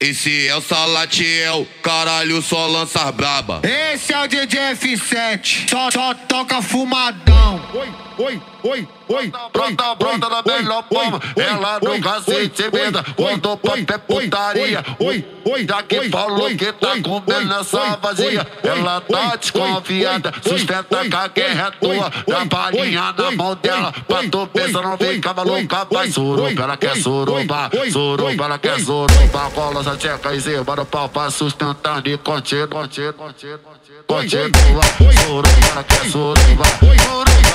Esse é o Salatiel, caralho, só lança braba. Esse é o DJ F7, só, só toca fumadão. Oi, oi, oi, oi. Brota, brota na melhor forma. Ela no cacete emenda. Quando o papo é putaria. Oi, oi. Já que falou que tá comendo essa vazia. Ela tá desconfiada. Sustenta que a guerra é tua. Dá balinha na mão dela. Pra tu pensar, não fica maluca. Vai suruba, ela quer suruba. Suruba, ela quer suruba. Cola essa tcheca em cima do pau pra sustentar e contigo, contigo, contigo, contigo. Continua. Suruba, ela quer suruba.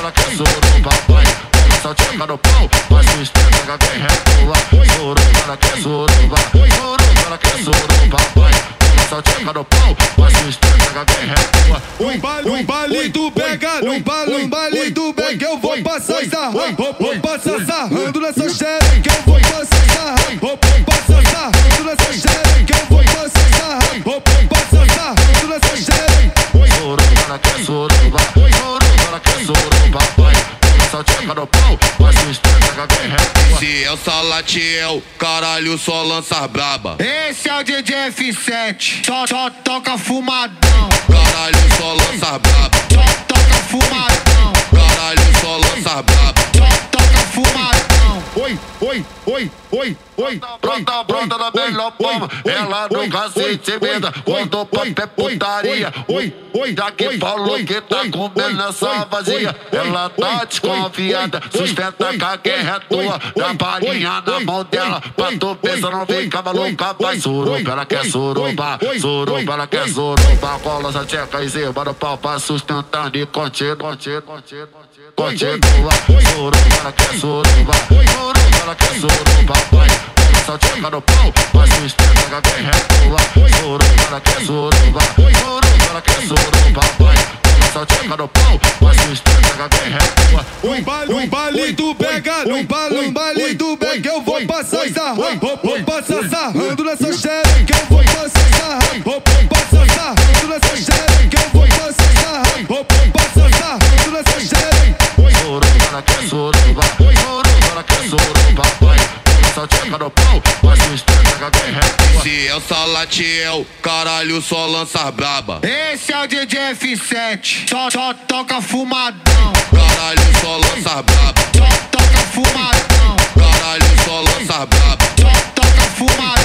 Ela quer suruba. Vai, essa tcheca no pau. Vai sustenta que a guerra é tua. Suruba, ela quer suruba. Suruba, ela quer suruba. Vai, essa tcheca no pau. Vai sustenta que a guerra é tua. No baile, no baile do Bega, no baile, do Bega, eu vou passar sarrando, vou passar sarrando tcheca no pau. A guerra é é o Salatiel, caralho, só lança braba. Esse é o DJ F7, só, só toca fumadão. Caralho, só lança braba. Só toca fumadão. Oi, oi, oi, oi, oi. Brota, brota na melhor forma. Ela no cacete emenda. Quando o papo é putaria. Oi, oi. Já que falou que tá comendo essa vazia. Ela tá desconfiada. Sustenta que a guerra é tua. Dá balinha na mão dela. Pra tu pensar, não fica maluca. Vai suruba, ela quer suruba. Suruba, ela quer suruba. Cola essa tcheca em cima do pau pra sustentar e contigo, contigo, contigo, contigo. Continua. Suruba, ela quer suruba. Ela quer suruba. Vai, essa tcheca no pau. Vai sustenta que a guerra é tua. Suruba, ela quer suruba. Suruba, ela quer suruba. Vai, essa tcheca no pau. Vai sustenta que a guerra é tua. No baile, no baile do Bega, no baile, no baile do Bega, eu vou passar sarrando, tua. Esse é caralho, só lança braba. Esse é o DJ F7, só, só toca fumadão. Caralho, só lança braba. Só toca fumadão. Caralho, só lança braba. Só toca fumadão.